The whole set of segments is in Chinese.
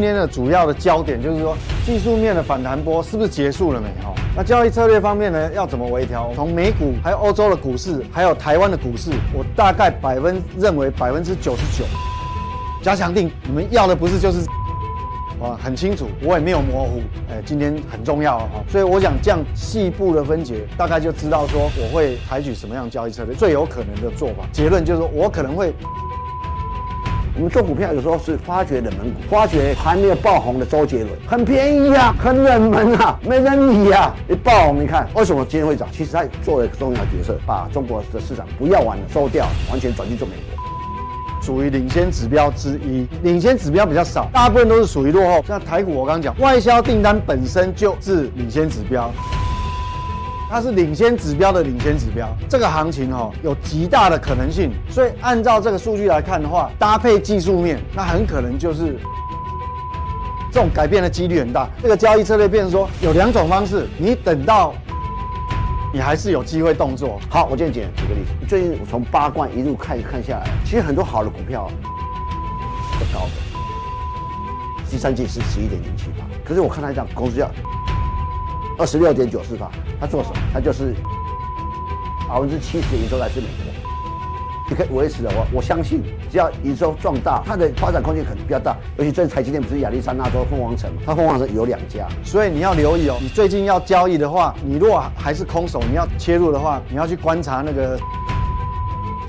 今天的主要的焦点就是说，技术面的反弹波是不是结束了没？哈，那交易策略方面呢，要怎么微调？从美股，还有欧洲的股市，还有台湾的股市，我大概百分认为百分之九十九，加强定，你们要的不是就是，啊，很清楚，我也没有模糊，哎，今天很重要哈，所以我想这样细部的分解，大概就知道说我会采取什么样交易策略，最有可能的做法。结论就是我可能会。我们做股票有时候是发掘冷门股，发掘还没有爆红的周杰伦，很便宜啊，很冷门啊，没人理啊。一爆红，你看为什么今天会涨？其实他做了一个重要角色，把中国的市场不要玩了，收掉，完全转去做美国，属于领先指标之一。领先指标比较少，大部分都是属于落后。像台股，我刚刚讲，外销订单本身就是领先指标。它是领先指标的领先指标，这个行情哦有极大的可能性，所以按照这个数据来看的话，搭配技术面，那很可能就是这种改变的几率很大。这个交易策略变成说有两种方式，你等到你还是有机会动作。好，我今天举个例子，最近我从八冠一路看看下来，其实很多好的股票不高的，第三季是十一点零七八，可是我看它这样公司要。二十六点九四八，他做什么？他就是百分之七十的营收来自美国，你可以维持的。我我相信，只要营收壮大，它的发展空间可能比较大。尤其这台积电不是亚利桑那州凤凰城吗？它凤凰城有两家，所以你要留意哦。你最近要交易的话，你如果还是空手，你要切入的话，你要去观察那个。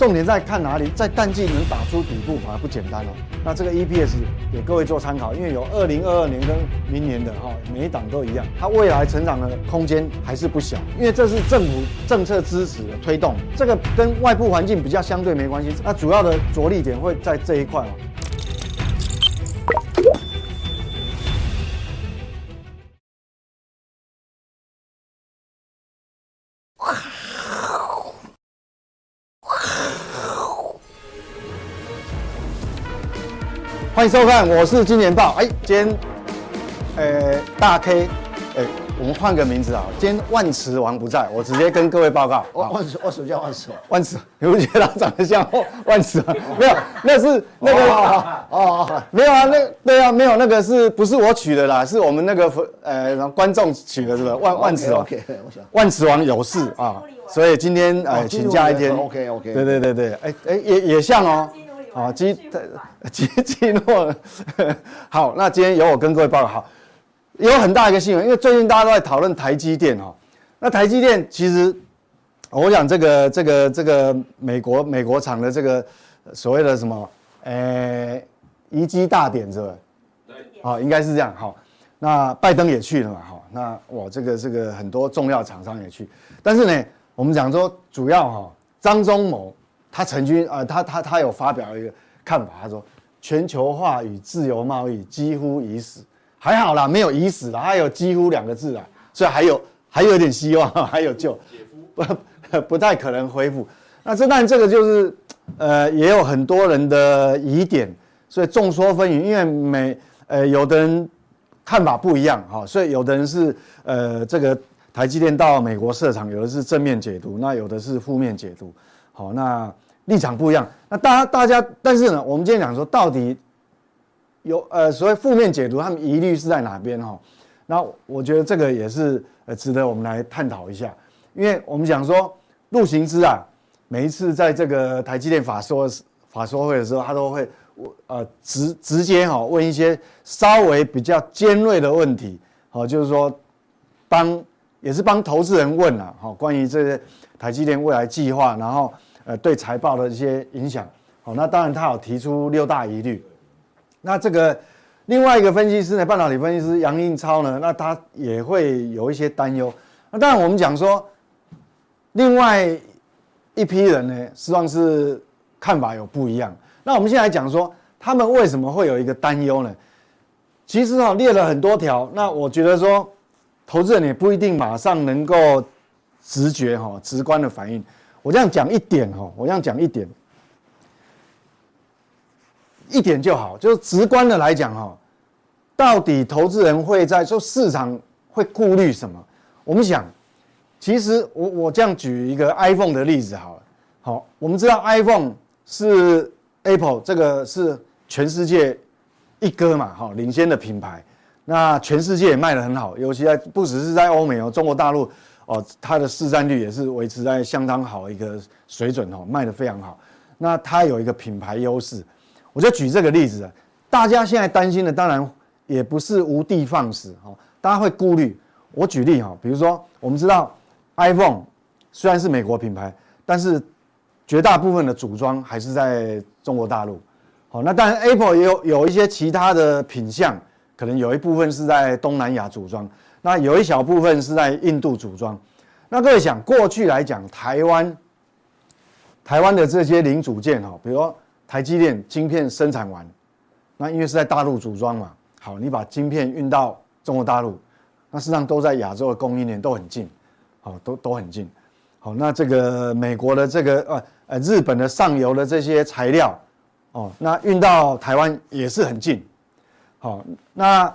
重点在看哪里，在淡季能打出底部反而不简单了。那这个 EPS 给各位做参考，因为有二零二二年跟明年的哈，每一档都一样，它未来成长的空间还是不小。因为这是政府政策支持的推动，这个跟外部环境比较相对没关系。那主要的着力点会在这一块哦。欢迎收看，我是金钱爆。哎，今天，呃，大 K，哎，我们换个名字啊。今天万磁王不在，我直接跟各位报告。万磁，我什么叫万磁王？万磁，你不觉得他长得像万磁王？没有，那是那个哦哦，没有啊，那对啊，没有那个是不是我取的啦？是我们那个呃观众取的，是不是？万万磁王万磁王有事啊，所以今天呃请假一天。OK OK，对对对对，哎哎也也像哦。啊，基 基基诺，好，那今天由我跟各位报告。好，有很大一个新闻，因为最近大家都在讨论台积电哈。那台积电其实，我想这个这个这个美国美国厂的这个所谓的什么，诶，移机大典是吧？对，好，应该是这样。好，那拜登也去了嘛？好，那我这个这个很多重要厂商也去，但是呢，我们讲说主要哈，张忠谋。他曾经啊，他他他有发表一个看法，他说全球化与自由贸易几乎已死，还好啦，没有已死啦，还有几乎两个字啦，所以还有 还有一点希望，还有救，不 不太可能恢复。那这但这个就是呃，也有很多人的疑点，所以众说纷纭，因为每呃有的人看法不一样哈，所以有的人是呃这个台积电到美国设厂，有的是正面解读，那有的是负面解读。好，那立场不一样。那大家大家，但是呢，我们今天讲说，到底有呃所谓负面解读，他们疑虑是在哪边哈？那我觉得这个也是呃值得我们来探讨一下。因为我们讲说，陆行之啊，每一次在这个台积电法说法说会的时候，他都会呃直直接哈问一些稍微比较尖锐的问题，好，就是说帮也是帮投资人问了哈，关于这些。台积电未来计划，然后呃对财报的一些影响，好，那当然他有提出六大疑虑。那这个另外一个分析师呢，半导体分析师杨应超呢，那他也会有一些担忧。那当然我们讲说，另外一批人呢，实际上是看法有不一样。那我们现在讲说，他们为什么会有一个担忧呢？其实啊列了很多条，那我觉得说，投资人也不一定马上能够。直觉哈，直观的反应。我这样讲一点哈，我这样讲一点，一点就好。就是直观的来讲哈，到底投资人会在说市场会顾虑什么？我们想，其实我我这样举一个 iPhone 的例子好了。好，我们知道 iPhone 是 Apple 这个是全世界一哥嘛，哈，领先的品牌，那全世界也卖得很好，尤其在不只是在欧美哦，中国大陆哦，它的市占率也是维持在相当好一个水准哦，卖得非常好。那它有一个品牌优势，我就举这个例子啊，大家现在担心的当然也不是无的放矢哦，大家会顾虑。我举例哈，比如说我们知道 iPhone 虽然是美国品牌，但是绝大部分的组装还是在中国大陆。好，那当然 Apple 也有有一些其他的品项，可能有一部分是在东南亚组装，那有一小部分是在印度组装。那各位想，过去来讲，台湾台湾的这些零组件哈，比如说台积电晶片生产完，那因为是在大陆组装嘛，好，你把晶片运到中国大陆。那实际上都在亚洲的供应链都很近，好，都都很近，好，那这个美国的这个呃呃日本的上游的这些材料，哦，那运到台湾也是很近，好，那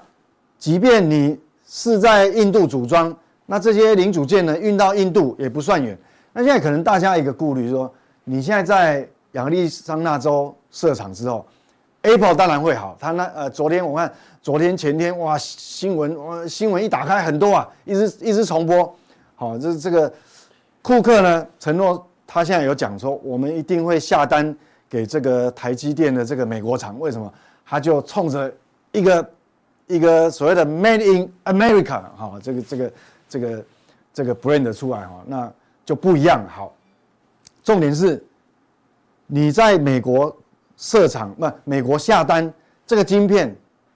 即便你是在印度组装，那这些零组件呢运到印度也不算远。那现在可能大家一个顾虑说，你现在在亚利桑那州设厂之后，Apple 当然会好，他那呃昨天我看。昨天前天哇，新闻哇，新闻一打开很多啊，一直一直重播。好，这这个库克呢承诺，他现在有讲说，我们一定会下单给这个台积电的这个美国厂。为什么？他就冲着一个一个所谓的 Made in America 哈，这个这个这个这个 brand 出来哈，那就不一样。好，重点是你在美国设厂，不，美国下单这个晶片。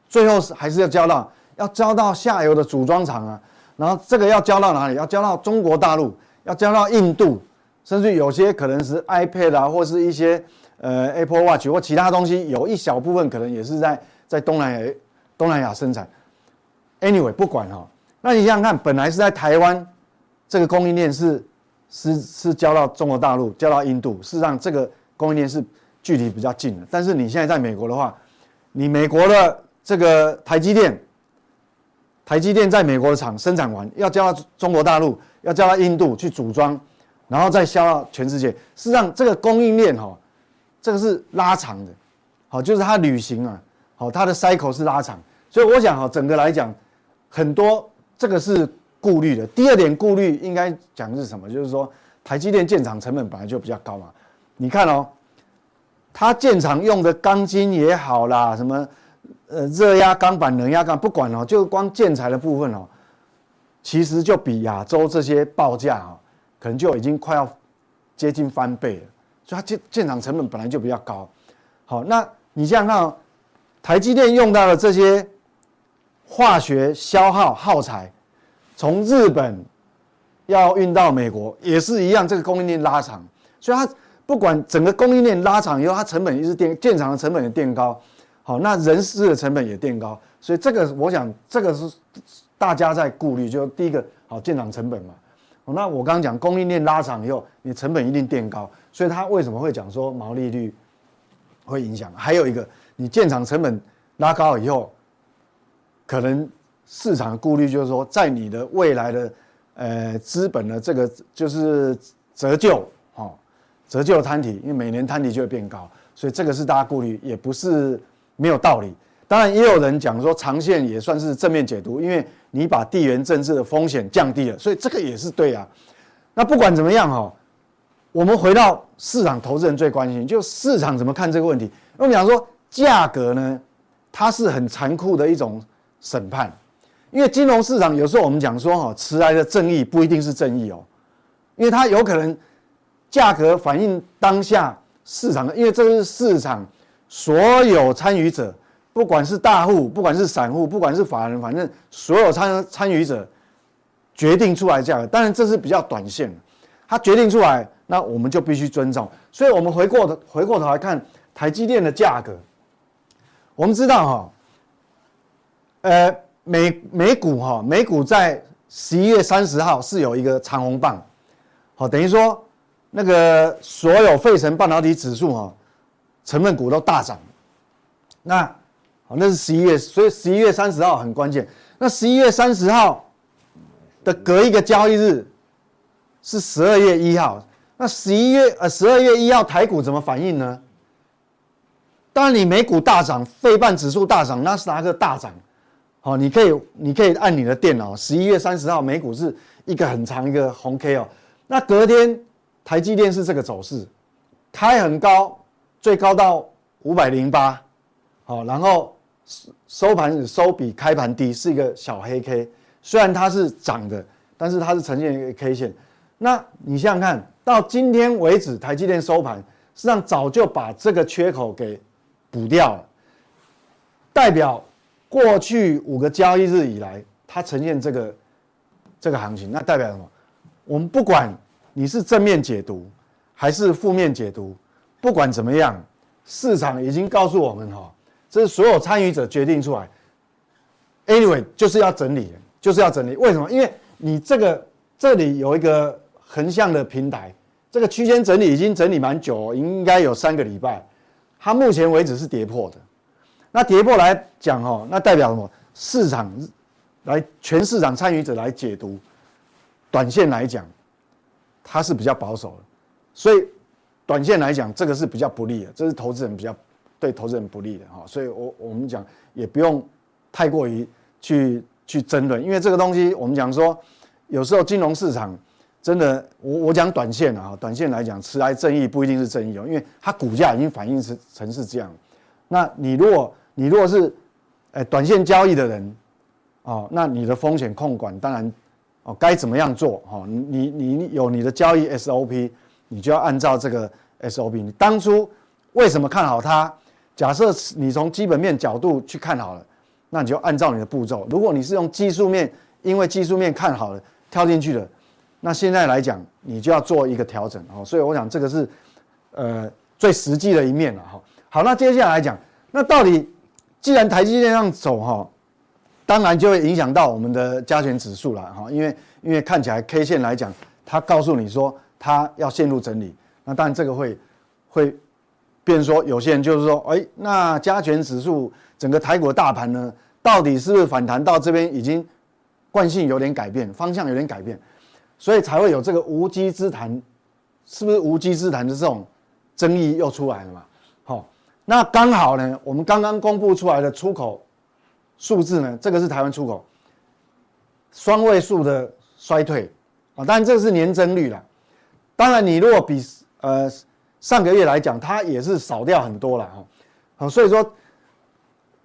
最后是还是要交到，要交到下游的组装厂啊，然后这个要交到哪里？要交到中国大陆，要交到印度，甚至有些可能是 iPad 啊，或是一些呃 Apple Watch 或其他东西，有一小部分可能也是在在东南亚东南亚生产。Anyway，不管哈、哦，那你想想看，本来是在台湾，这个供应链是是是交到中国大陆，交到印度，事实上这个供应链是距离比较近的。但是你现在在美国的话，你美国的。这个台积电，台积电在美国的厂生产完，要交到中国大陆，要交到印度去组装，然后再销到全世界。事实上，这个供应链哈，这个是拉长的，好，就是它旅行啊，好，它的 cycle 是拉长。所以我想哈，整个来讲，很多这个是顾虑的。第二点顾虑应该讲是什么？就是说，台积电建厂成本本来就比较高嘛。你看哦，它建厂用的钢筋也好啦，什么。呃，热压钢板、冷压钢，不管哦，就光建材的部分哦，其实就比亚洲这些报价哦，可能就已经快要接近翻倍了。所以它建建厂成本本来就比较高。好，那你想想看哦，台积电用到的这些化学消耗耗材，从日本要运到美国也是一样，这个供应链拉长，所以它不管整个供应链拉长以后，它成本一直垫，建厂的成本也垫高。好，那人事的成本也垫高，所以这个我想这个是大家在顾虑，就第一个好建厂成本嘛。那我刚刚讲供应链拉长以后，你成本一定垫高，所以他为什么会讲说毛利率会影响？还有一个，你建厂成本拉高以后，可能市场的顾虑就是说，在你的未来的呃资本的这个就是折旧，哈，折旧摊提，因为每年摊提就会变高，所以这个是大家顾虑，也不是。没有道理，当然也有人讲说长线也算是正面解读，因为你把地缘政治的风险降低了，所以这个也是对啊。那不管怎么样哈，我们回到市场，投资人最关心就市场怎么看这个问题。我们讲说价格呢，它是很残酷的一种审判，因为金融市场有时候我们讲说哈，迟来的正义不一定是正义哦，因为它有可能价格反映当下市场的，因为这是市场。所有参与者，不管是大户，不管是散户，不管是法人，反正所有参参与者决定出来价格。当然这是比较短线，他决定出来，那我们就必须尊重。所以，我们回过头回过头来看台积电的价格，我们知道哈，呃，美美股哈，美股在十一月三十号是有一个长红棒，好，等于说那个所有费城半导体指数哈。成分股都大涨，那好，那是十一月，所以十一月三十号很关键。那十一月三十号的隔一个交易日是十二月一号，那十一月呃十二月一号台股怎么反应呢？当你美股大涨，费半指数大涨，纳斯达克大涨，好，你可以你可以按你的电脑，十一月三十号美股是一个很长一个红 K 哦，那隔天台积电是这个走势，开很高，最高到五百零八，好，然后收盘收比开盘低，是一个小黑 K，虽然它是涨的，但是它是呈现一个 K 线，那你想想看到今天为止，台积电收盘实际上早就把这个缺口给补掉了，代表过去五个交易日以来，它呈现这个这个行情，那代表什么？我们不管你是正面解读还是负面解读，不管怎么样，市场已经告诉我们哈，这是所有参与者决定出来。Anyway，就是要整理，就是要整理。为什么？因为你这个这里有一个横向的平台，这个区间整理已经整理蛮久，应该有三个礼拜。它目前为止是跌破的，那跌破来讲哦，那代表什么？市场来全市场参与者来解读，短线来讲，它是比较保守的，所以短线来讲，这个是比较不利的，这是投资人比较对投资人不利的哈。所以我我们讲也不用太过于去去争论，因为这个东西我们讲说，有时候金融市场。真的，我我讲短线啊，短线来讲，迟来正义不一定是正义哦，因为它股价已经反映成成是这样。那你如果你如果是，哎，短线交易的人，哦，那你的风险控管当然，哦，该怎么样做？哦，你你你有你的交易 SOP，你就要按照这个 SOP。你当初为什么看好它？假设你从基本面角度去看好了，那你就按照你的步骤。如果你是用技术面，因为技术面看好了跳进去的。那现在来讲，你就要做一个调整哦，所以我想这个是，呃，最实际的一面了哈。好，那接下来讲，那到底既然台积电这样走哈，当然就会影响到我们的加权指数了哈，因为因为看起来 K 线来讲，它告诉你说它要陷入整理，那当然这个会会变说有些人就是说，哎，那加权指数整个台股大盘呢，到底是不是反弹到这边已经惯性有点改变，方向有点改变？所以才会有这个无稽之谈，是不是无稽之谈的这种争议又出来了嘛？好，那刚好呢，我们刚刚公布出来的出口数字呢，这个是台湾出口双位数的衰退啊，当然这是年增率了。当然你如果比呃上个月来讲，它也是少掉很多了哈。所以说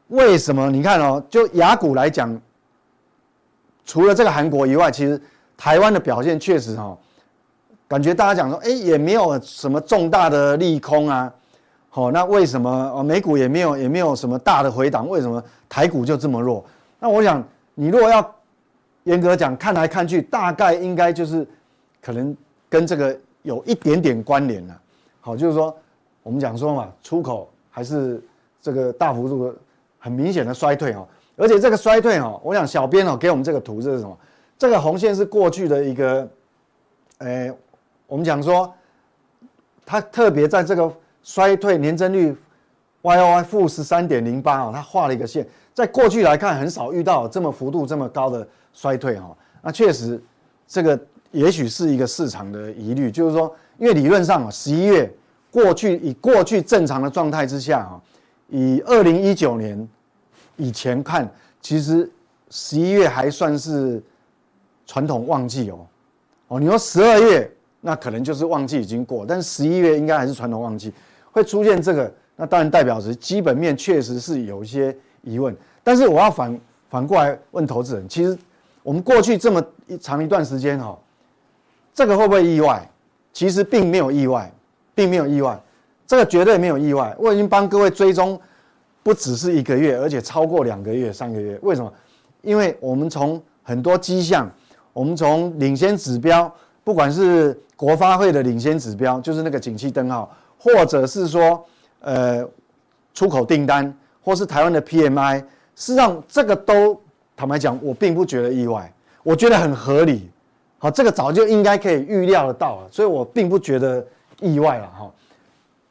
为什么你看哦，就雅股来讲，除了这个韩国以外，其实。台湾的表现确实哈，感觉大家讲说，哎，也没有什么重大的利空啊，好，那为什么哦美股也没有也没有什么大的回档？为什么台股就这么弱？那我想，你如果要严格讲，看来看去，大概应该就是可能跟这个有一点点关联了。好，就是说我们讲说嘛，出口还是这个大幅度的很明显的衰退哈，而且这个衰退哈，我想小编哦给我们这个图这是什么？这个红线是过去的一个，诶，我们讲说，它特别在这个衰退年增率 Y O Y 负十三点零八啊，它画了一个线，在过去来看很少遇到这么幅度这么高的衰退哈。那确实，这个也许是一个市场的疑虑，就是说，因为理论上啊，十一月过去以过去正常的状态之下啊，以二零一九年以前看，其实十一月还算是。传统旺季哦，哦，你说十二月那可能就是旺季已经过，但十一月应该还是传统旺季，会出现这个，那当然代表着基本面确实是有一些疑问。但是我要反反过来问投资人，其实我们过去这么一长一段时间哈，这个会不会意外？其实并没有意外，并没有意外，这个绝对没有意外。我已经帮各位追踪不只是一个月，而且超过两个月、三个月。为什么？因为我们从很多迹象。我们从领先指标，不管是国发会的领先指标，就是那个景气灯号，或者是说，呃，出口订单，或是台湾的 PMI，事实上这个都坦白讲，我并不觉得意外，我觉得很合理。好，这个早就应该可以预料得到了，所以我并不觉得意外了哈。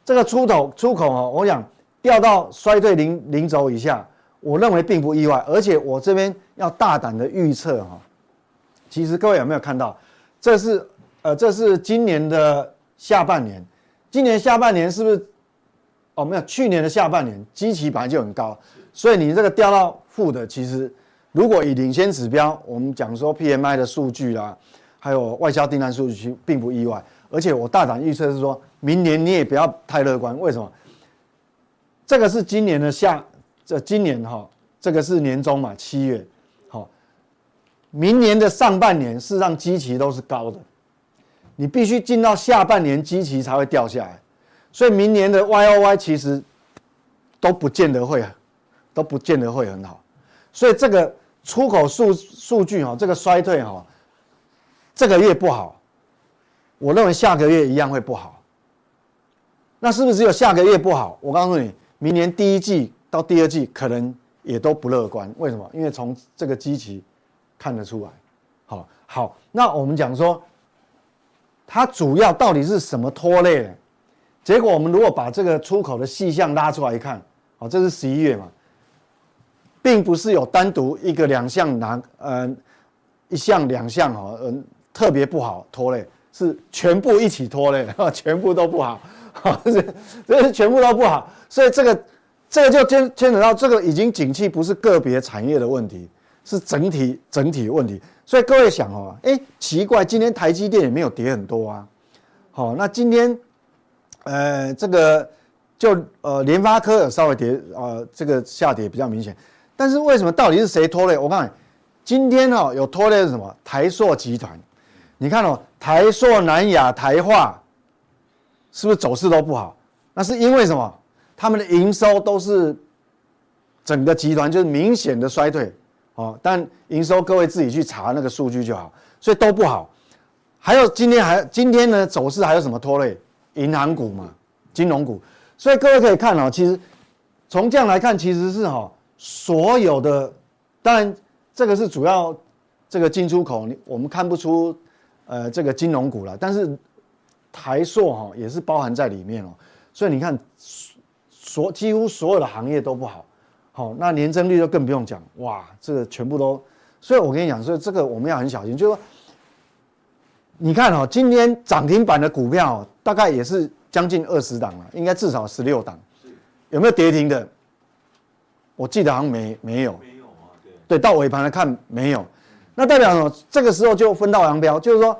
这个出口出口啊，我想掉到衰退零零轴以下，我认为并不意外，而且我这边要大胆的预测哈。其实各位有没有看到，这是呃，这是今年的下半年，今年下半年是不是哦，没有，去年的下半年基期本来就很高，所以你这个掉到负的，其实如果以领先指标，我们讲说 PMI 的数据啦，还有外销订单数据，并不意外。而且我大胆预测是说，明年你也不要太乐观。为什么？这个是今年的下，这今年哈，这个是年终嘛，七月，好，明年的上半年事实上基期都是高的，你必须进到下半年基期才会掉下来。所以明年的 Y O Y 其实都不见得会，都不见得会很好。所以这个出口数数据哈，这个衰退哈，这个月不好，我认为下个月一样会不好。那是不是只有下个月不好？我告诉你，明年第一季到第二季可能也都不乐观。为什么？因为从这个基期看得出来。好，好，那我们讲说，它主要到底是什么拖累的？结果我们如果把这个出口的细项拉出来一看，哦，这是十一月嘛，并不是有单独一个两项拿，呃，一项两项哈，嗯，特别不好拖累，是全部一起拖累，全部都不好，哈，这这全部都不好，所以这个这个就牵牵扯到这个已经景气不是个别产业的问题，是整体整体问题，所以各位想哦，哎，奇怪，今天台积电也没有跌很多啊，好，那今天。呃，这个就呃，联发科有稍微跌，呃，这个下跌比较明显。但是为什么到底是谁拖累？我告诉你，今天哦有拖累是什么？台塑集团，你看哦，台塑、南亚、台化，是不是走势都不好？那是因为什么？他们的营收都是整个集团就是明显的衰退，哦，但营收各位自己去查那个数据就好，所以都不好。还有今天还今天呢走势还有什么拖累？银行股嘛，金融股，所以各位可以看哦，其实从这样来看，其实是哈所有的，当然这个是主要这个进出口，我们看不出呃这个金融股了，但是台塑哈也是包含在里面哦，所以你看所几乎所有的行业都不好，好，那年增率就更不用讲，哇，这个全部都，所以我跟你讲，所以这个我们要很小心，就是说。你看哦，今天涨停板的股票大概也是将近二十档了，应该至少十六档。有没有跌停的？我记得好像没没有。没有啊，对。对，到尾盘来看没有，那代表什么？这个时候就分道扬镳，就是说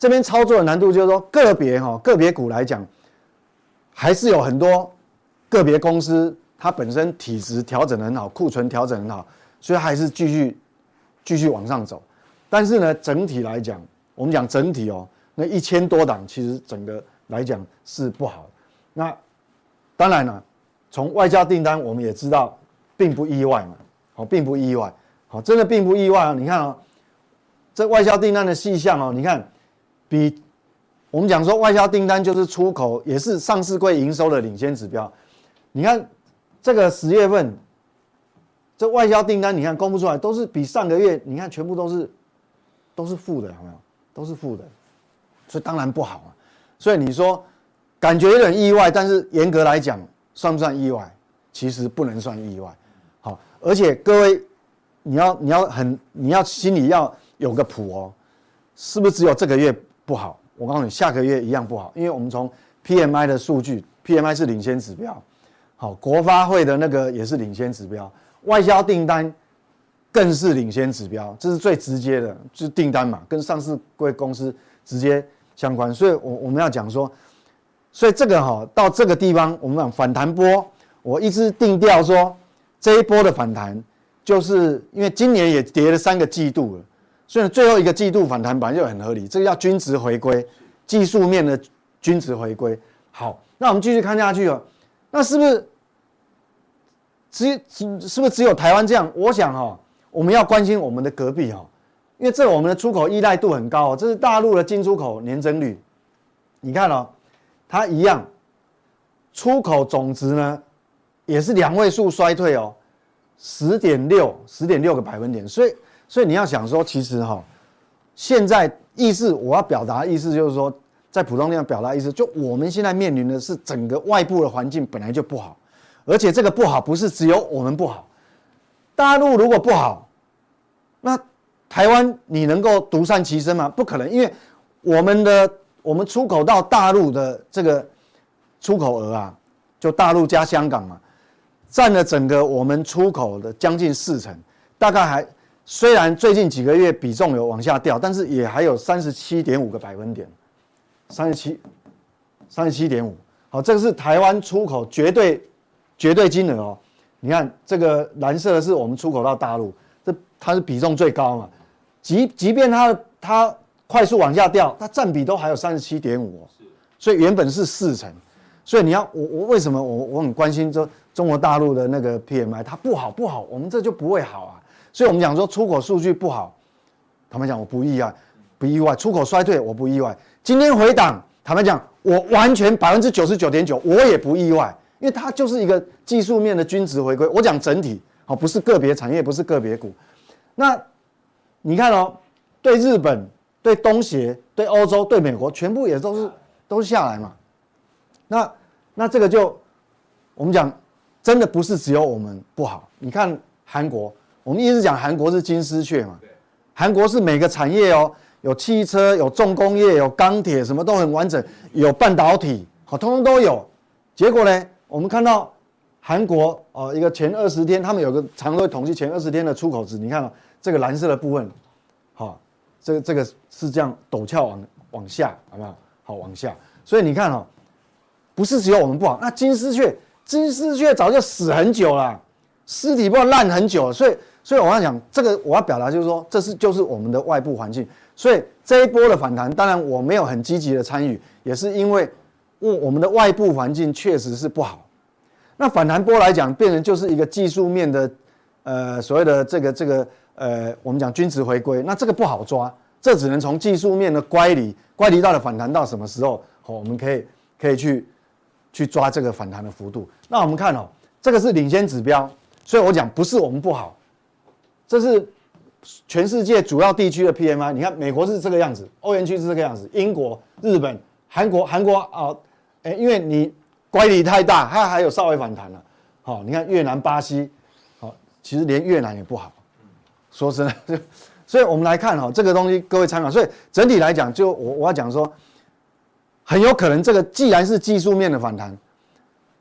这边操作的难度，就是说个别哈个别股来讲，还是有很多个别公司它本身体质调整很好，库存调整很好，所以还是继续继续往上走。但是呢，整体来讲。我们讲整体哦，那一千多档其实整个来讲是不好。那当然了，从外交订单我们也知道，并不意外嘛，好，并不意外，好，真的并不意外啊。你看哦，这外交订单的细项哦，你看，比我们讲说外销订单就是出口，也是上市柜营收的领先指标。你看这个十月份，这外交订单你看公布出来都是比上个月，你看全部都是都是负的，有没有？都是负的，所以当然不好啊。所以你说感觉有点意外，但是严格来讲，算不算意外？其实不能算意外。好，而且各位，你要你要很你要心里要有个谱哦，是不是只有这个月不好？我告诉你，下个月一样不好，因为我们从 PMI 的数据，PMI 是领先指标，好，国发会的那个也是领先指标，外销订单。更是领先指标，这是最直接的，就是订单嘛，跟上市贵公司直接相关。所以，我我们要讲说，所以这个哈到这个地方，我们讲反弹波，我一直定调说，这一波的反弹，就是因为今年也跌了三个季度了，所以最后一个季度反弹本来就很合理，这个叫均值回归，技术面的均值回归。好，那我们继续看下去哦，那是不是只只是不是只有台湾这样？我想哈。我们要关心我们的隔壁哈，因为这我们的出口依赖度很高哦，这是大陆的进出口年增率，你看哦，它一样，出口总值呢也是两位数衰退哦，十点六十点六个百分点，所以所以你要想说，其实哈，现在意思我要表达的意思就是说，在普通地方表达意思，就我们现在面临的是整个外部的环境本来就不好，而且这个不好不是只有我们不好，大陆如果不好。那台湾你能够独善其身吗？不可能，因为我们的我们出口到大陆的这个出口额啊，就大陆加香港嘛，占了整个我们出口的将近四成，大概还虽然最近几个月比重有往下掉，但是也还有三十七点五个百分点，三十七，三十七点五。好，这个是台湾出口绝对绝对金额哦。你看这个蓝色的是我们出口到大陆，这它是比重最高嘛。即即便它它快速往下掉，它占比都还有三十七点五，所以原本是四成。所以你要我我为什么我我很关心这中国大陆的那个 PMI，它不好不好，我们这就不会好啊。所以我们讲说出口数据不好，坦白讲我不意外，不意外。出口衰退我不意外。今天回档，坦白讲。我完全百分之九十九点九，我也不意外，因为它就是一个技术面的均值回归。我讲整体，好，不是个别产业，不是个别股。那你看哦，对日本、对东协、对欧洲、对美国，全部也都是都是下来嘛。那那这个就我们讲，真的不是只有我们不好。你看韩国，我们一直讲韩国是金丝雀嘛，韩国是每个产业哦。有汽车，有重工业，有钢铁，什么都很完整。有半导体，好，通通都有。结果呢，我们看到韩国哦，一个前二十天，他们有个常规统计前二十天的出口值。你看啊，这个蓝色的部分，好，这个这个是这样陡峭往往下，好不好？好，往下。所以你看哦，不是只有我们不好。那金丝雀，金丝雀早就死很久了，尸体不知道烂很久。所以，所以我要讲这个，我要表达就是说，这是就是我们的外部环境。所以这一波的反弹，当然我没有很积极的参与，也是因为我我们的外部环境确实是不好。那反弹波来讲，变成就是一个技术面的，呃，所谓的这个这个呃，我们讲均值回归，那这个不好抓，这只能从技术面的乖离，乖离到了反弹到什么时候，好，我们可以可以去去抓这个反弹的幅度。那我们看哦，这个是领先指标，所以我讲不是我们不好，这是。全世界主要地区的 PMI，你看美国是这个样子，欧元区是这个样子，英国、日本、韩国、韩国啊，哎，因为你乖离太大，它还有稍微反弹了。好，你看越南、巴西，好，其实连越南也不好。说真的，所以我们来看哈，这个东西各位参考。所以整体来讲，就我我要讲说，很有可能这个既然是技术面的反弹，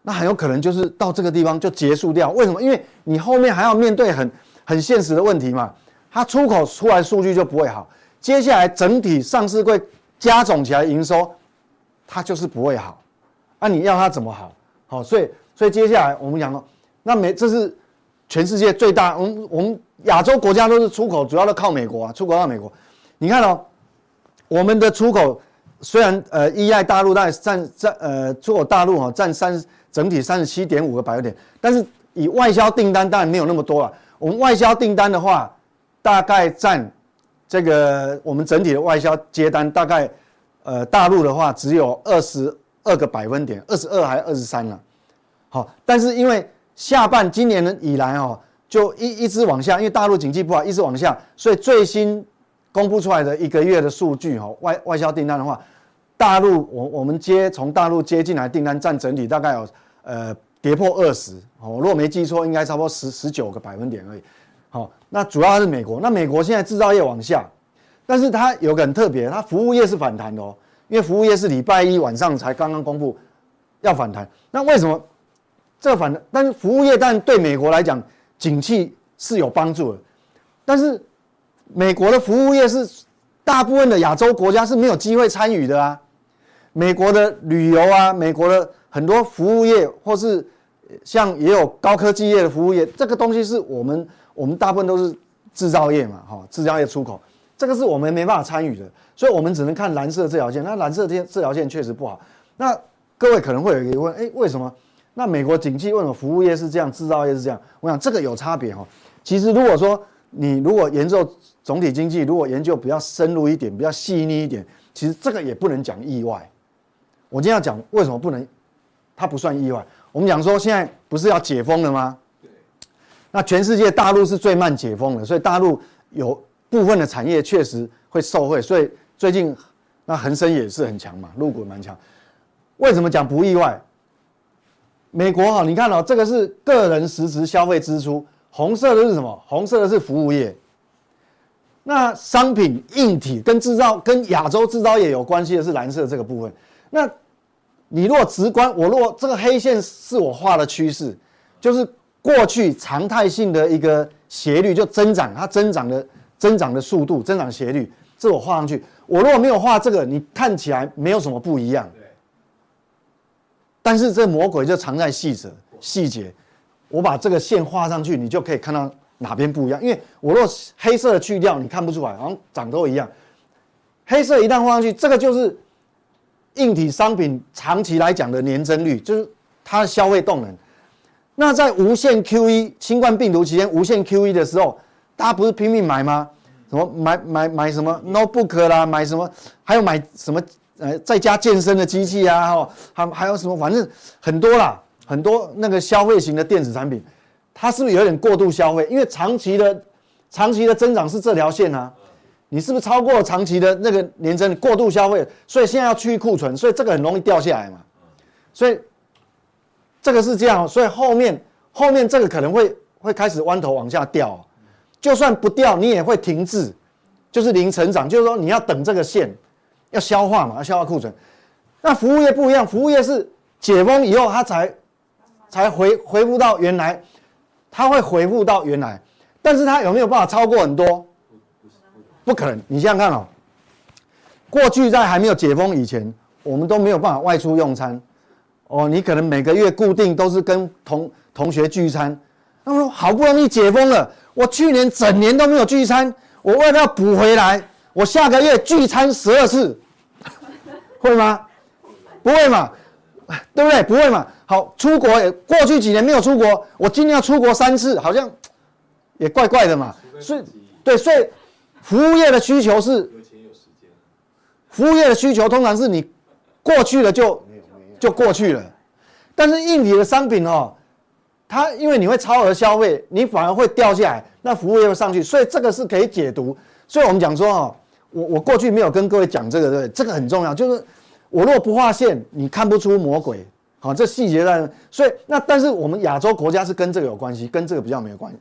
那很有可能就是到这个地方就结束掉。为什么？因为你后面还要面对很很现实的问题嘛。它出口出来数据就不会好，接下来整体上市柜加总起来营收，它就是不会好，那、啊、你要它怎么好？好，所以所以接下来我们讲了，那美这是全世界最大，我们我们亚洲国家都是出口主要都靠美国啊，出口到美国，你看哦，我们的出口虽然呃依赖大陆但占占呃出口大陆哈占三整体三十七点五个百分点，但是以外销订单当然没有那么多了，我们外销订单的话。大概占这个我们整体的外销接单，大概呃大陆的话只有二十二个百分点，二十二还是二十三了。好，但是因为下半今年以来哦，就一一直往下，因为大陆经济不好，一直往下，所以最新公布出来的一个月的数据哈，外外销订单的话，大陆我我们接从大陆接进来订单占整体大概有呃跌破二十，哦，如果没记错，应该差不多十十九个百分点而已。好，那主要是美国。那美国现在制造业往下，但是它有个很特别，它服务业是反弹的哦。因为服务业是礼拜一晚上才刚刚公布要反弹。那为什么这反弹？但是服务业但对美国来讲，景气是有帮助的。但是美国的服务业是大部分的亚洲国家是没有机会参与的啊。美国的旅游啊，美国的很多服务业，或是像也有高科技业的服务业，这个东西是我们。我们大部分都是制造业嘛，哈，制造业出口，这个是我们没办法参与的，所以我们只能看蓝色这条线。那蓝色这这条线确实不好。那各位可能会有一个问，哎，为什么？那美国景气为什么服务业是这样，制造业是这样？我想这个有差别哈。其实如果说你如果研究总体经济，如果研究比较深入一点，比较细腻一点，其实这个也不能讲意外。我今天要讲为什么不能，它不算意外。我们讲说现在不是要解封了吗？那全世界大陆是最慢解封的，所以大陆有部分的产业确实会受惠，所以最近那恒生也是很强嘛，入股蛮强。为什么讲不意外？美国哈，你看哦，这个是个人实质消费支出，红色的是什么？红色的是服务业。那商品硬体跟制造跟亚洲制造业有关系的是蓝色这个部分。那你如果直观，我如果这个黑线是我画的趋势，就是过去常态性的一个斜率就增长，它增长的增长的速度，增长斜率，这我画上去。我如果没有画这个，你看起来没有什么不一样。但是这魔鬼就藏在细则细节，我把这个线画上去，你就可以看到哪边不一样。因为我若黑色的去掉，你看不出来，好像长都一样。黑色一旦画上去，这个就是硬体商品长期来讲的年增率，就是它的消费动能。那在无限 QE 新冠病毒期间无限 QE 的时候，大家不是拼命买吗？什么买买买什么 notebook 啦，买什么，还有买什么？呃，在家健身的机器啊，哈，还还有什么？反正很多啦，很多那个消费型的电子产品，它是不是有点过度消费？因为长期的长期的增长是这条线啊，你是不是超过长期的那个年增过度消费？所以现在要去库存，所以这个很容易掉下来嘛。所以这个是这样，所以后面后面这个可能会会开始弯头往下掉，就算不掉，你也会停滞，就是零成长，就是说你要等这个线。要消化嘛，要消化库存。那服务业不一样，服务业是解封以后，它才才回恢复到原来，它会恢复到原来，但是它有没有办法超过很多？不可能。你想想看哦，过去在还没有解封以前，我们都没有办法外出用餐。哦，你可能每个月固定都是跟同同学聚餐。那么好不容易解封了，我去年整年都没有聚餐，我为了要补回来。我下个月聚餐十二次，会吗？不会嘛，对不对？不会嘛。好，出国也过去几年没有出国，我今年要出国三次，好像也怪怪的嘛。所以，对，所以服务业的需求是，服务业的需求通常是你过去了就就过去了，但是硬体的商品哦，它因为你会超额消费，你反而会掉下来，那服务业会上去，所以这个是可以解读。所以我们讲说哦。我我过去没有跟各位讲这个，对，这个很重要。就是我如果不画线，你看不出魔鬼。好，这细节在。所以那但是我们亚洲国家是跟这个有关系，跟这个比较没有关系，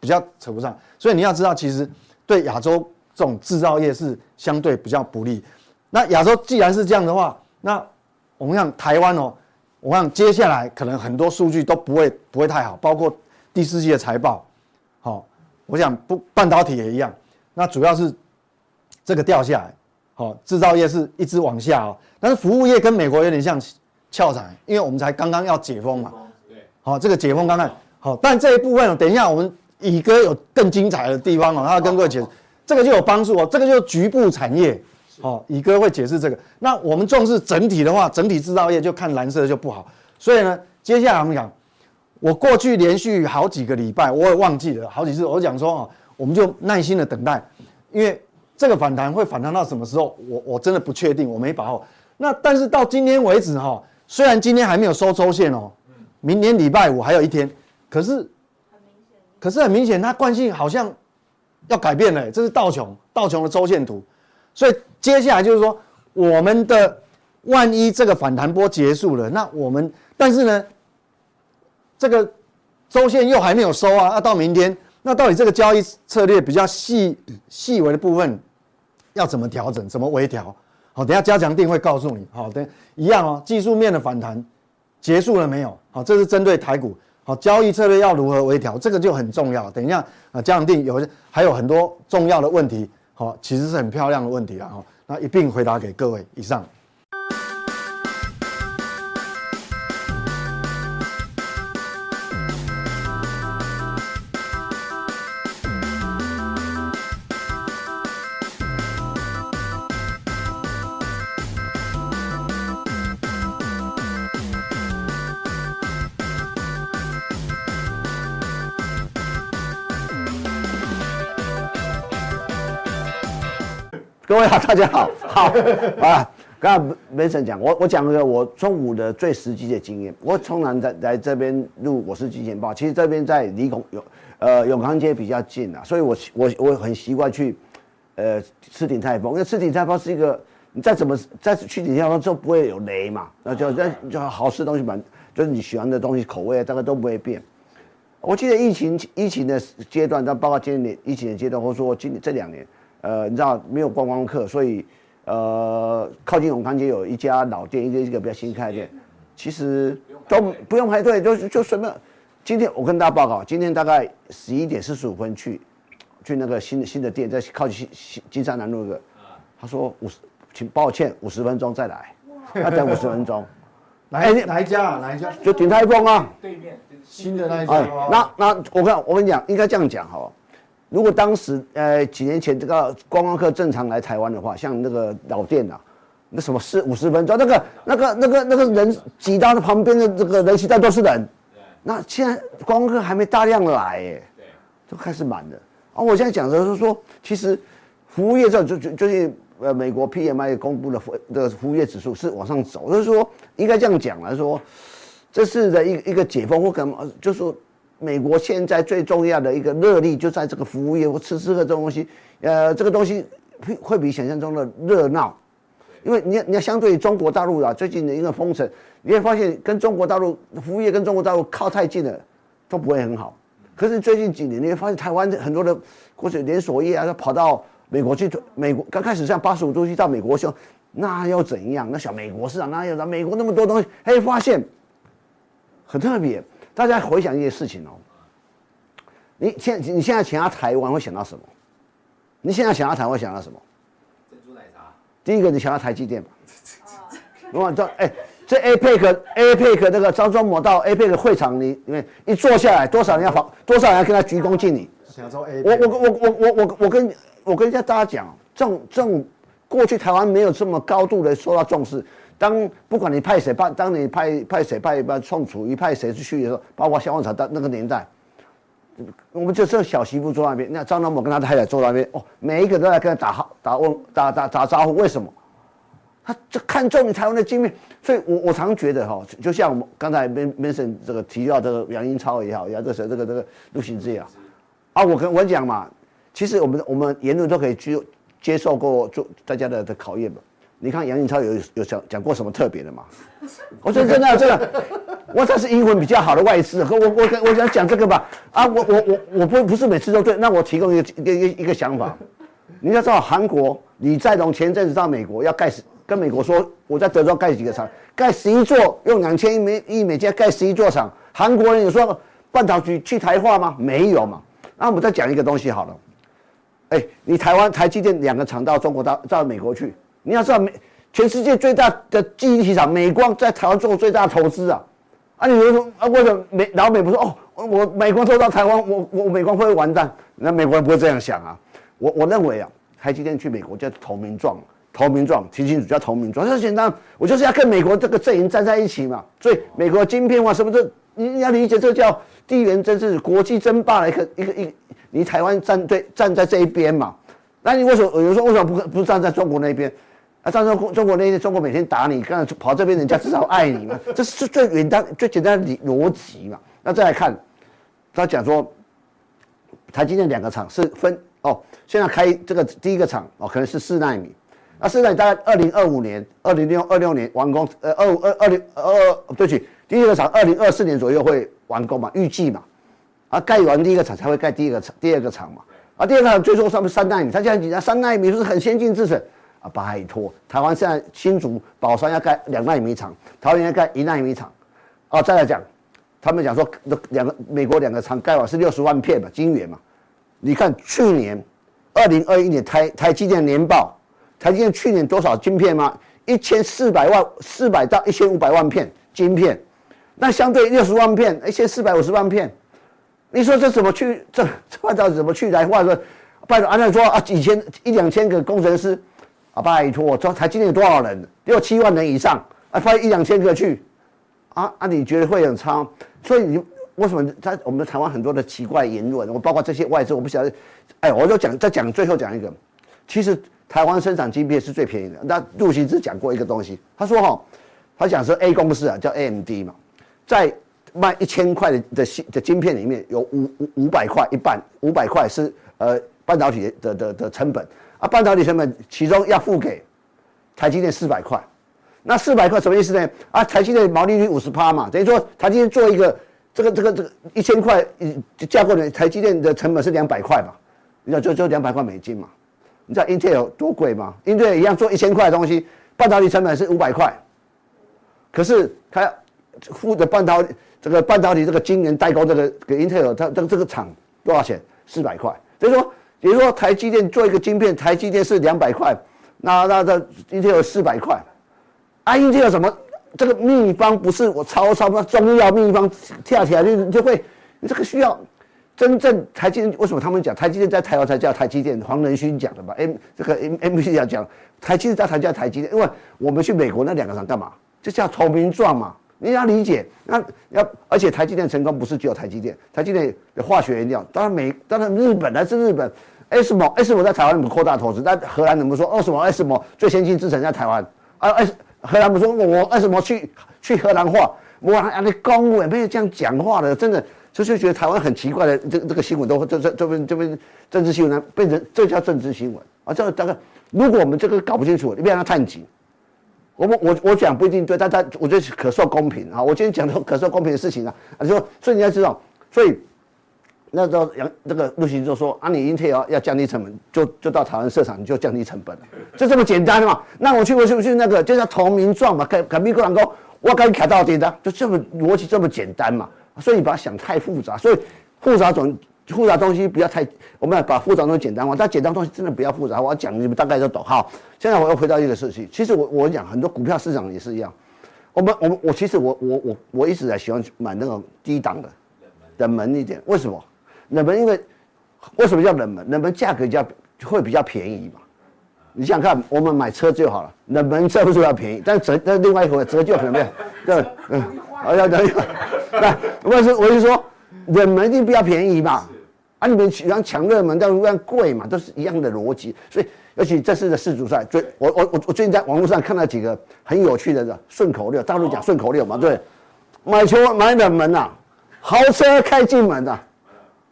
比较扯不上。所以你要知道，其实对亚洲这种制造业是相对比较不利。那亚洲既然是这样的话，那我们像台湾哦，我看接下来可能很多数据都不会不会太好，包括第四季的财报。好，我想不半导体也一样。那主要是。这个掉下来，好，制造业是一直往下哦，但是服务业跟美国有点像翘惨，因为我们才刚刚要解封嘛，好，这个解封刚刚好，但这一部分等一下我们乙哥有更精彩的地方哦，他要跟各位解释，这个就有帮助哦，这个就是局部产业，哦，乙哥会解释这个。那我们重视整体的话，整体制造业就看蓝色就不好，所以呢，接下来我们讲，我过去连续好几个礼拜我也忘记了好几次，我讲说哦，我们就耐心的等待，因为。这个反弹会反弹到什么时候？我我真的不确定，我没把握。那但是到今天为止哈，虽然今天还没有收周线哦，明年礼拜五还有一天，可是，可是很明显，它惯性好像要改变了。这是道琼道琼的周线图，所以接下来就是说，我们的万一这个反弹波结束了，那我们但是呢，这个周线又还没有收啊，要到明天，那到底这个交易策略比较细细微的部分？要怎么调整？怎么微调？好，等下加强定会告诉你。好，等一样哦。技术面的反弹结束了没有？好，这是针对台股。好，交易策略要如何微调？这个就很重要。等一下啊，加强錠有还有很多重要的问题。好，其实是很漂亮的问题啊。好，那一并回答给各位。以上。各位好，大家好，好 啊。刚刚梅森讲，我我讲个我中午的最实际的经验。我从南在来这边录我是金钱豹，其实这边在离永永呃永康街比较近啊，所以我我我很习惯去呃吃鼎泰丰，因为吃鼎泰丰是一个你再怎么再去鼎泰丰就不会有雷嘛，那就那就好吃的东西嘛，就是你喜欢的东西口味大概都不会变。我记得疫情疫情的阶段，但包括今年疫情的阶段，或者说今年这两年。呃，你知道没有观光客，所以呃，靠近永康街有一家老店，一个一个比较新开的店，其实都不用排队，就就随便。今天我跟大家报告，今天大概十一点四十五分去，去那个新的新的店，在靠近新金山南路那个，他说五十，请抱歉，五十分钟再来，要等五十分钟。哪一哪一家啊？哪一家？就鼎泰丰啊。对面新的那一家。哎，那那我看我跟你讲，应该这样讲哈。如果当时呃几年前这个观光客正常来台湾的话，像那个老店啊，那什么四五十分钟，那个那个那个那个人挤到那旁边的这个人行道都是人。那现在观光客还没大量来哎，就开始满了。啊，我现在讲的是说，其实服务业这就就最近呃美国 PMI 公布的服的服务业指数是往上走，就是说应该这样讲来说，这是的一一个解封或干嘛，就是说。美国现在最重要的一个热力就在这个服务业或吃吃喝这种东西，呃，这个东西会会比想象中的热闹，因为你要你要相对于中国大陆啊，最近的一个封城，你会发现跟中国大陆服务业跟中国大陆靠太近了，都不会很好。可是最近几年你会发现台湾很多的或者连锁业啊，都跑到美国去，美国刚开始像八十五度去到美国去，那又怎样？那小美国市场那有美国那么多东西，哎，发现很特别。大家回想一件事情哦，你现你现在想到台湾会想到什么？你现在想到台湾会想到什么？珍珠奶茶。第一个你想到台积电嘛？如果这哎，这 APEC APEC 那个张忠谋到 APEC 会场里面一坐下来，多少人要防，多少人要跟他鞠躬敬礼？我我我我我我我跟我跟大家讲，这种这种过去台湾没有这么高度的受到重视。当不管你派谁派，当你派派谁派派宋楚瑜派谁去的时候，包括萧煌奇那个年代，我们就这小媳妇坐那边，那张忠谋跟他太太坐那边，哦，每一个都在跟他打好打问打打打招呼，为什么？他就看中你台湾的经面，所以我我常觉得哈，就像我们刚才 mention 这个提到这个杨英超也好，也这个这个这个陆行之也好，啊，我跟我讲嘛，其实我们我们言论都可以去接受过做大家的的考验嘛。你看杨颖超有有讲讲过什么特别的吗？我说真的真的，我这是英文比较好的外资，我我我想讲这个吧。啊，我我我我不不是每次都对，那我提供一个一个一个一个想法。你要知道韩国李在镕前阵子到美国要盖，跟美国说我在德州盖几个厂，盖十一座，用两千亿美亿美金盖十一座厂。韩国人有说半导体去台化吗？没有嘛。那我们再讲一个东西好了。哎，你台湾台积电两个厂到中国到到美国去。你要知道，美全世界最大的记忆体厂美光在台湾做最大的投资啊！啊，你说啊，为什么美老美不说哦？我美光做到台湾，我我美光会不会完蛋？那美国人不会这样想啊！我我认为啊，台积电去美国叫投名状，投名状，提清楚叫投名状，很简单，我就是要跟美国这个阵营站在一起嘛。所以美国晶片化什么的，你你要理解这叫地缘政治、国际争霸的一个一个一个，你台湾站对站在这一边嘛？那你为什么有人说为什么不不站在中国那边？啊，照说中国那些中国每天打你，刚才跑这边，人家至少爱你嘛，这是最简单、最简单的逻辑嘛。那再来看，他讲说，台积电两个厂是分哦，现在开这个第一个厂哦，可能是四纳米，那四纳米大概二零二五年、二零六二六年完工，呃，二五二二零二二，对不起，第一个厂二零二四年左右会完工嘛，预计嘛，啊，盖完第一个厂才会盖第一个厂、第二个厂嘛，啊，第二个厂最终上面三纳米，他现在讲三纳米是很先进制程。啊，拜托，台湾现在新竹宝山要盖两纳米厂，桃园要盖一纳米厂，哦，再来讲，他们讲说那两个美国两个厂盖完是六十万片嘛，晶圆嘛，你看去年二零二一年台台积电年报，台积电去年多少晶片吗？一千四百万，四百到一千五百万片晶片，那相对六十万片，一千四百五十万片，你说这怎么去这这半导体怎么去来换？说拜托，按照说啊，几千一两千个工程师。啊，拜托，这台积电有多少人？六七万人以上，啊，发一两千个去，啊啊，你觉得会很差？所以你为什么在我们的台湾很多的奇怪言论？我包括这些外资，我不晓得。哎，我就讲再讲最后讲一个，其实台湾生产晶片是最便宜的。那陆行之讲过一个东西，他说哈，他讲说 A 公司啊叫 AMD 嘛，在卖一千块的的的晶片里面有五五五百块一半，五百块是呃半导体的的，的成本。啊，半导体成本其中要付给台积电四百块，那四百块什么意思呢？啊，台积电毛利率五十趴嘛，等于说台积电做一个这个这个这个一千块，嗯，架构的台积电的成本是两百块嘛，你要就就两百块美金嘛，你知道 Intel 多贵吗？Intel 一样做一千块的东西，半导体成本是五百块，可是它付的半导这个半导体这个晶圆代工这个给 Intel 它这个这个厂多少钱？四百块。所以说，比如说台积电做一个晶片，台积电是两百块，那那那 Intel 四百块。啊，Intel 什么？这个秘方不是我抄抄那中药秘方跳起来就就会，你这个需要。真正台积电为什么他们讲台积电在台湾才叫台积电？黄仁勋讲的吧？M 这个 M M C 讲台积电在台叫台积电，因为我们去美国那两个厂干嘛？就叫投名状嘛。你要理解，那要而且台积电成功不是只有台积电，台积电的化学原料，当然美当然日本来自日本 S 模 S 模在台湾怎么扩大投资？但荷兰怎么说？为什么 ASML 最先进制程在台湾？啊 S 荷兰不说我 S 模去去荷兰化？我还你公务也没有这样讲话的，真的。所以就觉得台湾很奇怪的，这这个新闻都这这这边这边政治新闻呢，变成这叫政治新闻啊！这个大概如果我们这个搞不清楚，你别让他探紧。我们我我讲不一定对，但但我觉得可受公平啊！我今天讲的可受公平的事情啊，啊，就说所以你要知道，所以那时候杨这个陆行就说啊，你 Intel 要降低成本，就就到台湾设厂，你就降低成本了，就这么简单的嘛？那我去我去不去那个就叫投名状嘛？改改名过两个，我改卡到底的，就这么逻辑这么简单嘛？所以你把它想太复杂，所以复杂总复杂东西不要太，我们要把复杂东西简单化。但简单东西真的不要复杂，我要讲你们大概都懂。好，现在我又回到一个事情，其实我我讲很多股票市场也是一样，我们我们我其实我我我我一直在喜欢买那种低档的，冷门一点。为什么？冷门因为为什么叫冷门？冷门价格比较会比较便宜嘛。你想想看，我们买车就好了，冷门车不是要便宜，但折那另外一回折旧可能没有，对，嗯。啊，要等一下，那我是我是说，冷门一定比较便宜嘛，啊，你们喜欢抢热门，但是一样贵嘛，都是一样的逻辑。所以，尤其这次的世足赛，最我我我我最近在网络上看到几个很有趣的顺口溜，大陆讲顺口溜嘛，对，买球买冷门呐，豪车开进门呐，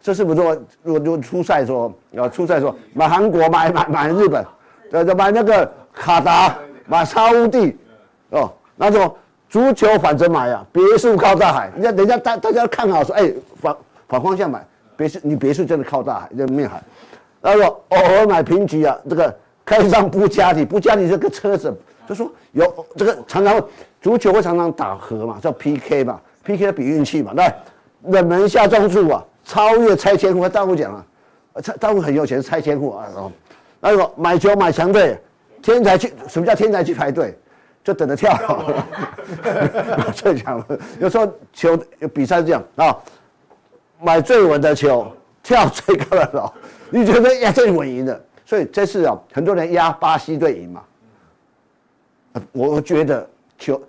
这是不是说，如果就出赛说，啊出赛说买韩国买买买日本，对，就买那个卡达买沙乌地，哦，那就。足球反着买啊，别墅靠大海。人家人家大大家看好说，哎、反反方向买别墅，你别墅真的靠大海，在面海。他说偶尔买平局啊，这个开上布加迪，布加迪这个车子，就说有这个常常足球会常常打和嘛，叫 PK 嘛，PK 比运气嘛。来，冷门下中注啊，超越拆迁户。大陆讲啊，拆大陆很有钱，拆迁户啊。那个买球买强队，天才去，什么叫天才去排队？就等着跳，最强。有时候球比赛是这样啊，买最稳的球，跳最高的楼，你觉得压最稳赢的。所以这次啊，很多人压巴西队赢嘛。我觉得球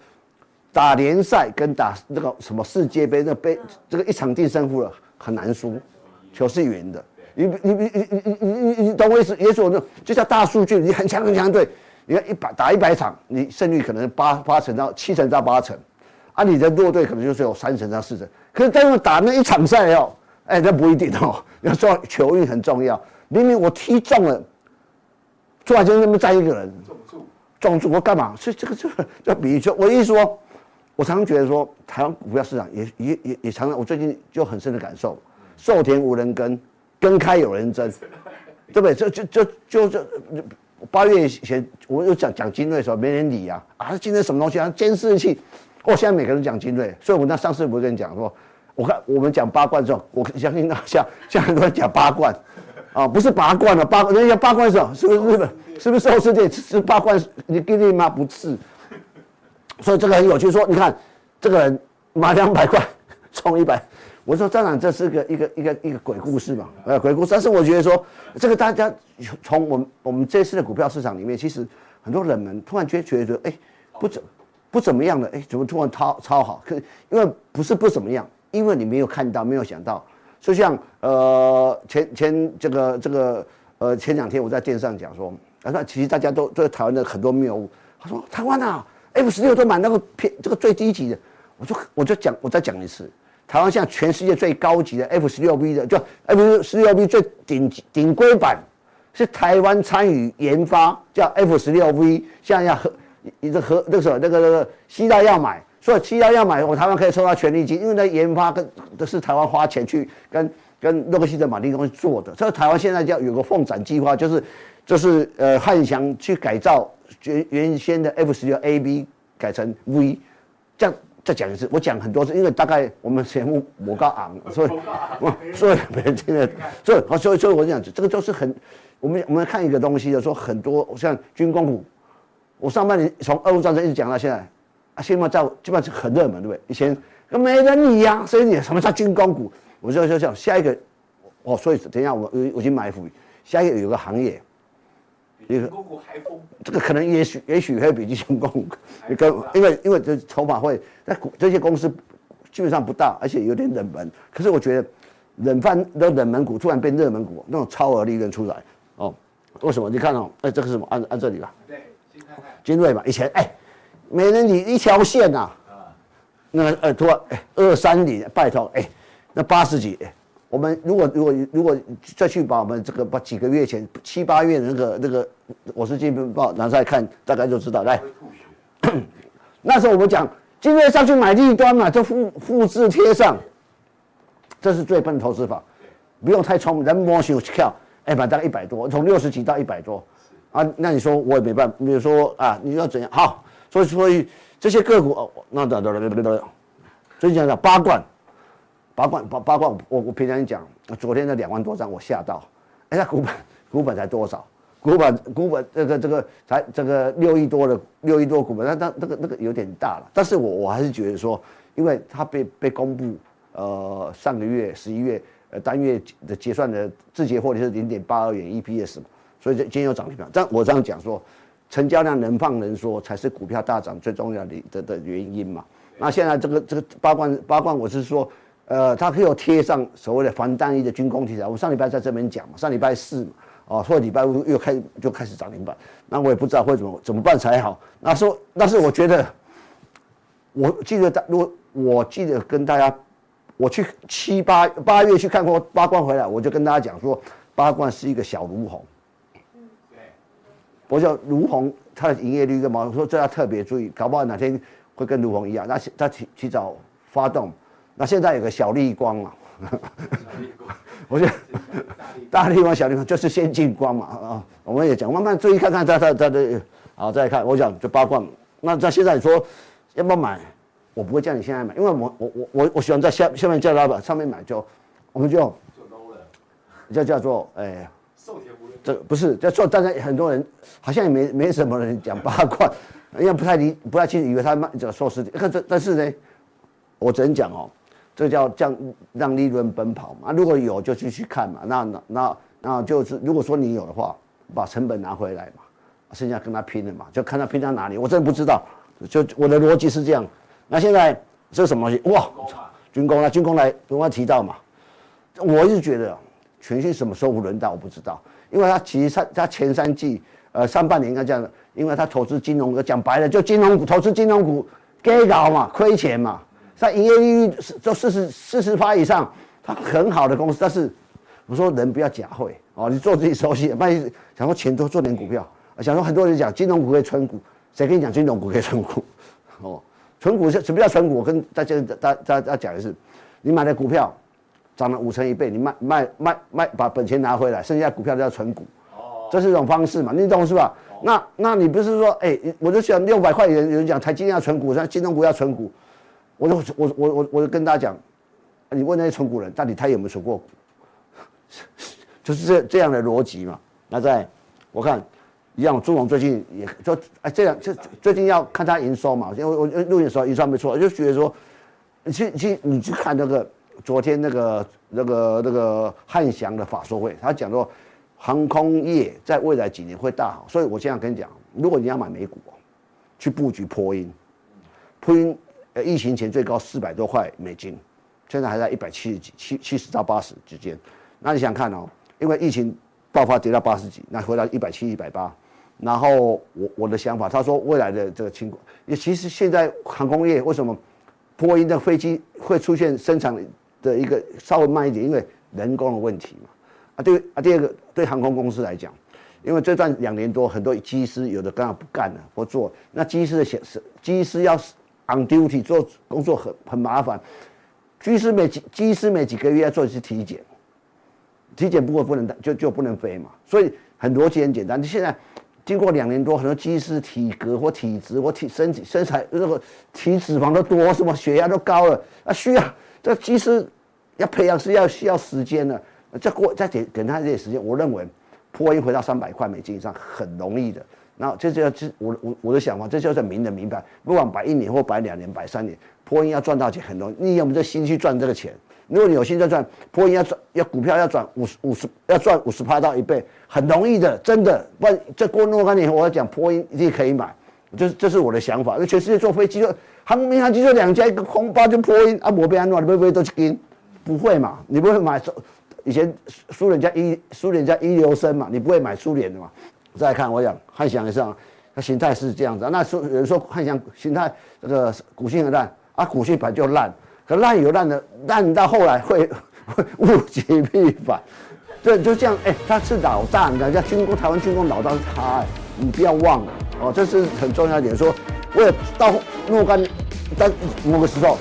打联赛跟打那个什么世界杯，那杯这个一场定胜负了，很难输，球是圆的。你你你你你你你懂我意思？也许我就就像大数据，你很强很强队，你看一百打一百场，你胜率可能八八成到七成到八成，啊，你的弱队可能就是有三成到四成。可是但是打那一场赛哦，哎、这，那不一定哦。要说球运很重要，明明我踢中了，突然间那么站一个人，撞住，撞住我干嘛？所以这个这个，就比如说，我一说。我常常觉得说，台湾股票市场也也也也常常，我最近就很深的感受，授田无人耕，耕开有人争，对不对？就就就就就。八月以前，我有讲讲精锐的时候，没人理啊啊！精锐什么东西啊？监视器。哦，现在每个人讲精锐，所以我那上次不是跟你讲说，我看我们讲八冠之后，我相信那像像很多人讲八冠，啊，不是八冠了，八人家八冠是什么？是不是日本？是不是寿司店吃八冠？你给你妈不是？所以这个很有趣，说你看这个人买两百块，充一百。我说当然这是个一个一个一个鬼故事嘛，呃，鬼故事。但是我觉得说，这个大家从我们我们这次的股票市场里面，其实很多人们突然觉觉得，哎，不怎不怎么样的，哎，怎么突然超超好？可因为不是不怎么样，因为你没有看到，没有想到。就像呃前前这个这个呃前两天我在电视上讲说，他说其实大家都对台湾的很多谬误。他说台湾啊，F 十六都买那个偏这个最低级的，我就我就讲我再讲一次。台湾现在全世界最高级的 F 十六 V 的，就 F 十六 V 最顶级顶规版，是台湾参与研发，叫 F 十六 V。现在要和一个和那个什么那个那个西大要买，所以西大要买，我台湾可以抽到权利金，因为那研发跟都是台湾花钱去跟跟洛克希德马丁公司做的。所以台湾现在叫有个凤展计划，就是这是呃汉翔去改造原原先的 F 十六 AB 改成 V，这样再讲一次，我讲很多次，因为大概我们节目我高昂，所以 所以没人听得，所以所以所以我讲这个就是很，我们我们看一个东西的时候，很多像军工股，我上半年从俄乌战争一直讲到现在，啊，现在在基本上是很热门，对不对？以前没人理呀，所以你什么叫军工股？我就就想下一个，哦，所以等一下我我我已经埋伏，下一个有个行业。军工股还疯，这个可能也许也许会比军工股，跟因为因为这筹码会，那股这些公司基本上不大，而且有点冷门。可是我觉得冷饭的冷门股突然变热门股，那种超额利润出来哦。为什么？你看哦，哎，这个是什么？按按这里吧。对，金看看。精锐嘛，以前哎，每人你一条线呐、啊。啊。那个呃，突然哎，二三零，拜托哎，那八十几。我们如果如果如果再去把我们这个把几个月前七八月那个那个我是金报拿出来看，大概就知道。来，那时候我们讲今天上去买利端嘛，就复复制贴上，这是最笨的投资法，不用太聪明，人摸熊跳，哎，买大概一百多，从六十几到一百多，啊，那你说我也没办法，比如说啊，你要怎样？好，所以所以这些个股哦，那得得得得得，所以讲讲八冠。八冠八八冠，我我平常讲，昨天的两万多张我吓到，哎呀，股本股本才多少？股本股本这个这个才这个六亿多的六亿多股本，那那那个那个有点大了。但是我我还是觉得说，因为它被被公布，呃，上个月十一月呃单月的结算的自结获利是零点八二元 EPS 嘛，所以今天又涨停板。但我这样讲说，成交量能放能缩才是股票大涨最重要的的的原因嘛。那现在这个这个八冠八冠，我是说。呃，它可以有贴上所谓的防弹衣的军工题材。我上礼拜在这边讲嘛，上礼拜四嘛，哦，或者礼拜五又开就开始涨停板。那我也不知道会怎么怎么办才好。那说，但是我觉得，我记得大，如果我记得跟大家，我去七八八月去看过八冠回来，我就跟大家讲说，八冠是一个小卢红。嗯，对。我叫卢红，它的营业率跟毛，我说这要特别注意，搞不好哪天会跟卢红一样，那他提提早发动。那现在有个小立光嘛，我觉得大立光、小立光就是先进光嘛啊，我们也讲慢慢注意看看它它它的，好再看我讲就八冠，那在现在你说要不要买？我不会叫你现在买，因为我我我我我喜欢在下下面叫老板上面买就，我们就就 low 了，叫叫做哎，寿田无这不是叫做，大家很多人好像也没没什么人讲八卦，因为不太理不太清楚，以为他卖这个寿司，但是呢，我只能讲哦。这叫降让利润奔跑嘛？如果有就继续看嘛。那那那那就是如果说你有的话，把成本拿回来嘛，剩下跟他拼了嘛，就看他拼到哪里。我真的不知道，就我的逻辑是这样。那现在这是什么东西？哇，军工啊，军工来刚刚提到嘛。我一直觉得全讯什么时候轮到我不知道，因为他其实他他前三季呃上半年应该这样，因为他投资金融股，讲白了就金融股投资金融股，给搞嘛，亏钱嘛。在营业利率就四十四十趴以上，它很好的公司。但是我说人不要假会哦，你做自己熟悉。万一想说钱多做点股票，想说很多人讲金融股可以存股，谁跟你讲金融股可以存股？哦，存股是什么叫存股？我跟大家大大家讲的是，你买的股票涨了五成一倍，你卖卖卖卖把本钱拿回来，剩下股票都要存股。哦，这是一种方式嘛？你懂是吧？那那你不是说哎，我就想六百块钱有人讲台积电要存股，像金融股要存股。我就我我我我就跟大家讲，你问那些存股人，到底他有没有存过股？就是这这样的逻辑嘛。那在我看，一样，朱总最近也就哎这样，就最近要看他营收嘛。因为我录音的时候营收没错，我就觉得说，你去去你去看那个昨天那个那个那个汉翔的法说会，他讲说航空业在未来几年会大好。所以我现在跟你讲，如果你要买美股，去布局波音，波音。呃，疫情前最高四百多块美金，现在还在一百七十几、七七十到八十之间。那你想看哦，因为疫情爆发跌到八十几，那回到一百七、一百八。然后我我的想法，他说未来的这个情况，也其实现在航空业为什么波音的飞机会出现生产的一个稍微慢一点，因为人工的问题嘛。啊，对啊，第二个对航空公司来讲，因为这段两年多，很多机师有的刚好不干了，不做，那机师的显示，机师要。On duty 做工作很很麻烦，机师每几机师每几个月要做一次体检，体检不过不能就就不能飞嘛，所以很逻辑很简单。你现在经过两年多，很多机师体格或体质或体身体身材那个体脂肪都多，什么血压都高了啊，需要这机师要培养是要需要时间的。再过再给给他这些时间，我认为波音回到三百块美金以上很容易的。然后这就要我我我的想法，这就是明的明白，不管摆一年或摆两年、摆三年，波音要赚到钱很容易。你有没有这心去赚这个钱？如果你有心在赚，波音要赚要股票要赚五十五十要赚五十趴到一倍，很容易的，真的。不然这过若干年，我要讲波音一定可以买，这是这是我的想法。因为全世界坐飞机就航民航机就两家，一个空巴就波音啊，摩边安诺，你会不会都去跟？不会嘛？你不会买以前苏联加一苏联家一流生嘛？你不会买苏联的嘛？再看，我讲汉翔也是啊，它形态是这样子。那说有人说汉翔形态这个股性很烂啊，股性本来就烂，可烂有烂的，烂到后来会 会物极必反，对，就这样。哎、他是老大，人家，军工，台湾军工老大是他、欸，你不要忘了哦，这是很重要一点。说为了到若干但某个时候，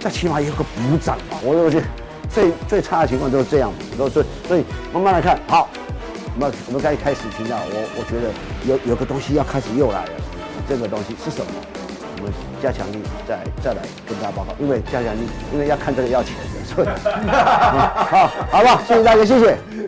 他起码有个补涨嘛。我认为最最差的情况就是这样，所以所以慢慢来看，好。我们我们该开始听到我，我觉得有有个东西要开始又来了，这个东西是什么？我们加强力再再来跟大家报告，因为加强力，因为要看这个要钱的，所以好，好吧，谢谢大家，谢谢。